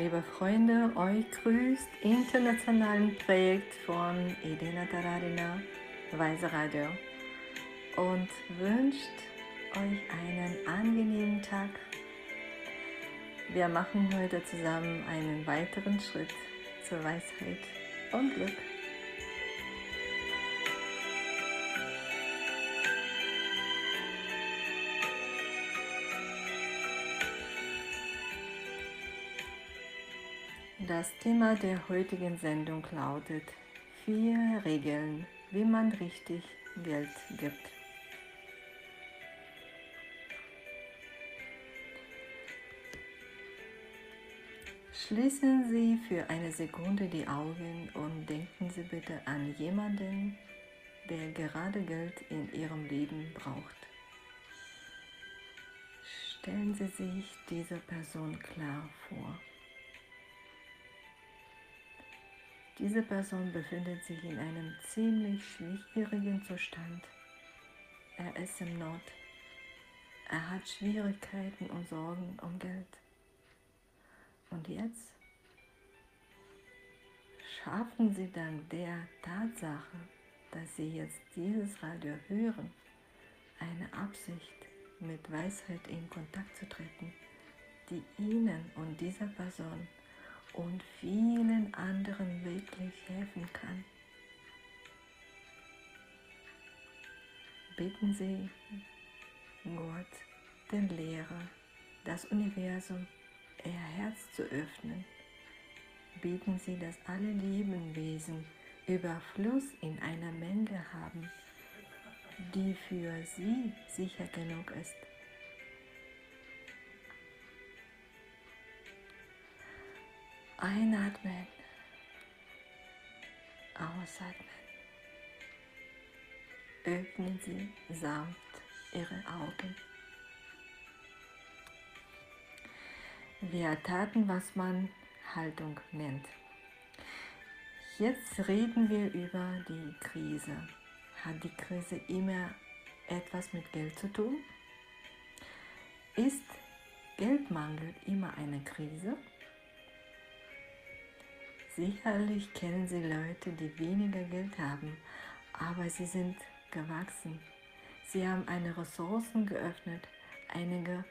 Liebe Freunde, euch grüßt internationalen Projekt von Edina Taradina, Weise Radio und wünscht euch einen angenehmen Tag. Wir machen heute zusammen einen weiteren Schritt zur Weisheit und Glück. Das Thema der heutigen Sendung lautet vier Regeln, wie man richtig Geld gibt. Schließen Sie für eine Sekunde die Augen und denken Sie bitte an jemanden, der gerade Geld in Ihrem Leben braucht. Stellen Sie sich diese Person klar vor. Diese Person befindet sich in einem ziemlich schwierigen Zustand. Er ist im Not. Er hat Schwierigkeiten und Sorgen um Geld. Und jetzt schaffen Sie dank der Tatsache, dass Sie jetzt dieses Radio hören, eine Absicht, mit Weisheit in Kontakt zu treten, die Ihnen und dieser Person und vielen anderen wirklich helfen kann. Bitten Sie Gott, den Lehrer, das Universum, Ihr Herz zu öffnen. Beten Sie, dass alle Lebewesen Überfluss in einer Menge haben, die für Sie sicher genug ist. Einatmen. Ausatmen. Öffnen Sie sanft Ihre Augen. Wir taten, was man Haltung nennt. Jetzt reden wir über die Krise. Hat die Krise immer etwas mit Geld zu tun? Ist Geldmangel immer eine Krise? Sicherlich kennen Sie Leute, die weniger Geld haben, aber sie sind gewachsen. Sie haben eine Ressourcen geöffnet, einige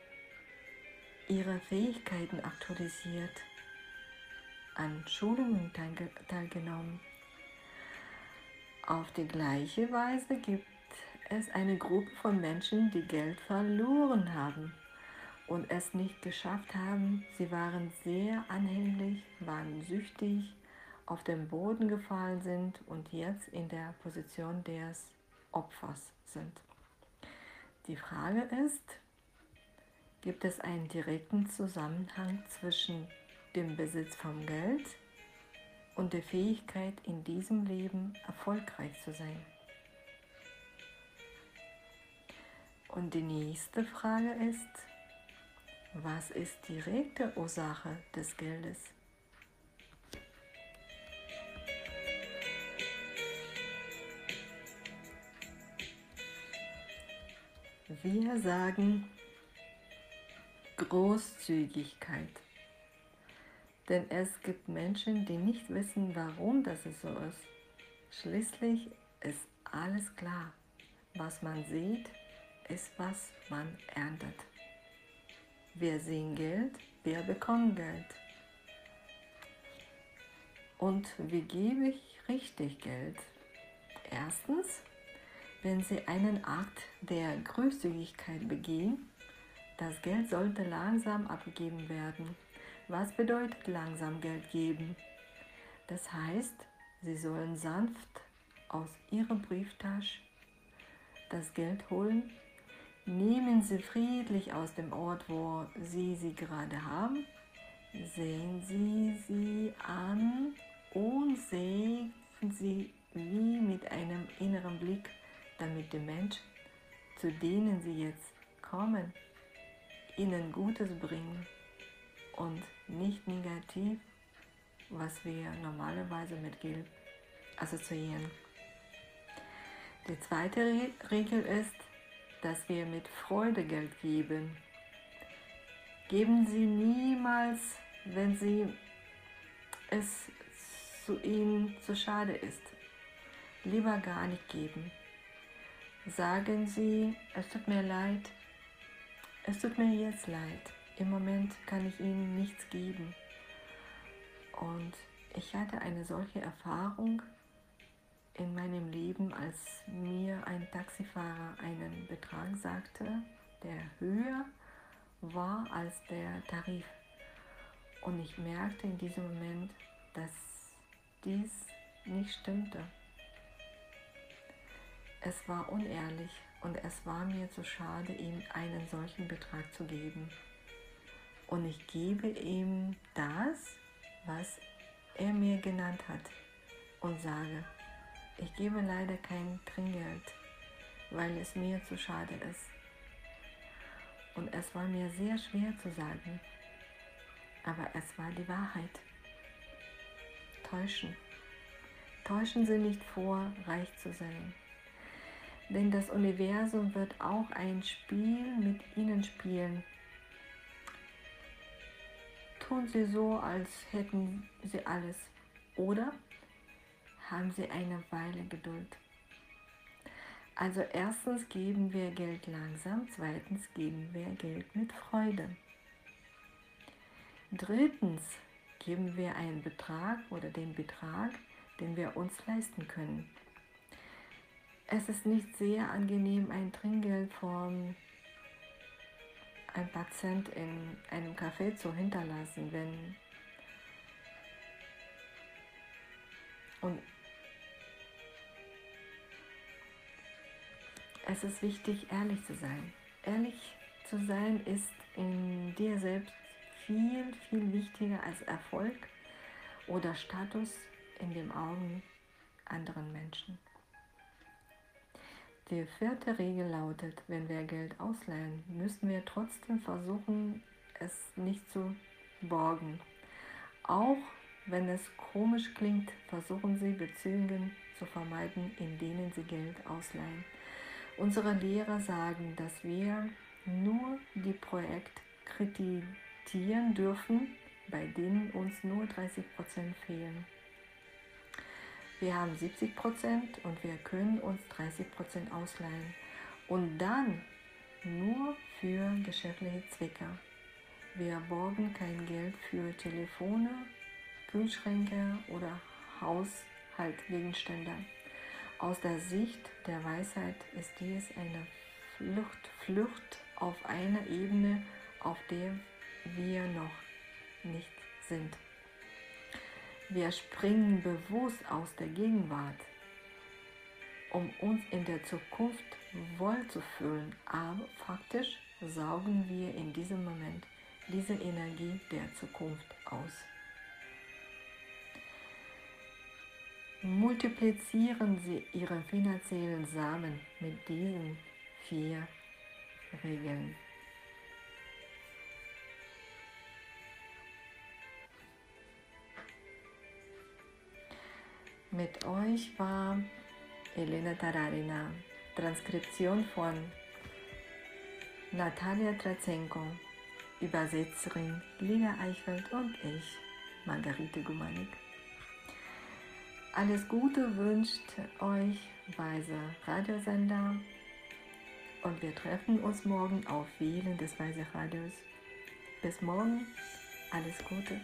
ihre Fähigkeiten aktualisiert, an Schulungen teilgenommen. Auf die gleiche Weise gibt es eine Gruppe von Menschen, die Geld verloren haben und es nicht geschafft haben. Sie waren sehr anhänglich, waren süchtig, auf den Boden gefallen sind und jetzt in der Position des Opfers sind. Die Frage ist, gibt es einen direkten Zusammenhang zwischen dem Besitz von Geld und der Fähigkeit, in diesem Leben erfolgreich zu sein? Und die nächste Frage ist, was ist die direkte Ursache des Geldes? Wir sagen Großzügigkeit. Denn es gibt Menschen, die nicht wissen, warum das so ist. Schließlich ist alles klar. Was man sieht, ist, was man erntet. Wir sehen Geld, wir bekommen Geld. Und wie gebe ich richtig Geld? Erstens, wenn Sie einen Akt der Großzügigkeit begehen, das Geld sollte langsam abgegeben werden. Was bedeutet langsam Geld geben? Das heißt, Sie sollen sanft aus Ihrer Brieftasche das Geld holen. Nehmen Sie friedlich aus dem Ort, wo Sie sie gerade haben. Sehen Sie sie an und sehen Sie damit die Menschen, zu denen sie jetzt kommen, ihnen Gutes bringen und nicht negativ, was wir normalerweise mit Geld assoziieren. Die zweite Regel ist, dass wir mit Freude Geld geben. Geben Sie niemals wenn sie es zu ihnen zu schade ist. Lieber gar nicht geben. Sagen Sie, es tut mir leid, es tut mir jetzt leid. Im Moment kann ich Ihnen nichts geben. Und ich hatte eine solche Erfahrung in meinem Leben, als mir ein Taxifahrer einen Betrag sagte, der höher war als der Tarif. Und ich merkte in diesem Moment, dass dies nicht stimmte. Es war unehrlich und es war mir zu schade, ihm einen solchen Betrag zu geben. Und ich gebe ihm das, was er mir genannt hat und sage, ich gebe leider kein Trinkgeld, weil es mir zu schade ist. Und es war mir sehr schwer zu sagen, aber es war die Wahrheit. Täuschen. Täuschen Sie nicht vor, reich zu sein. Denn das Universum wird auch ein Spiel mit Ihnen spielen. Tun Sie so, als hätten Sie alles. Oder haben Sie eine Weile Geduld. Also erstens geben wir Geld langsam, zweitens geben wir Geld mit Freude. Drittens geben wir einen Betrag oder den Betrag, den wir uns leisten können. Es ist nicht sehr angenehm, ein Trinkgeld von einem Patient in einem Café zu hinterlassen, wenn und es ist wichtig, ehrlich zu sein. Ehrlich zu sein ist in dir selbst viel, viel wichtiger als Erfolg oder Status in den Augen anderen Menschen. Die vierte Regel lautet, wenn wir Geld ausleihen, müssen wir trotzdem versuchen, es nicht zu borgen. Auch wenn es komisch klingt, versuchen Sie Beziehungen zu vermeiden, in denen Sie Geld ausleihen. Unsere Lehrer sagen, dass wir nur die Projekte kreditieren dürfen, bei denen uns nur 30% fehlen. Wir haben 70 Prozent und wir können uns 30 Prozent ausleihen. Und dann nur für geschäftliche Zwecke. Wir borgen kein Geld für Telefone, Kühlschränke oder Haushaltsgegenstände. Aus der Sicht der Weisheit ist dies eine Flucht, Flucht auf einer Ebene, auf der wir noch nicht sind. Wir springen bewusst aus der Gegenwart, um uns in der Zukunft wohl zu fühlen, aber faktisch saugen wir in diesem Moment diese Energie der Zukunft aus. Multiplizieren Sie Ihre finanziellen Samen mit diesen vier Regeln. Mit euch war Elena Tararina, Transkription von Natalia Trazenko, Übersetzerin Lina Eichfeld und ich, Margarete Gumanik. Alles Gute wünscht euch Weise Radiosender und wir treffen uns morgen auf Wählen des Weise Radios. Bis morgen, alles Gute.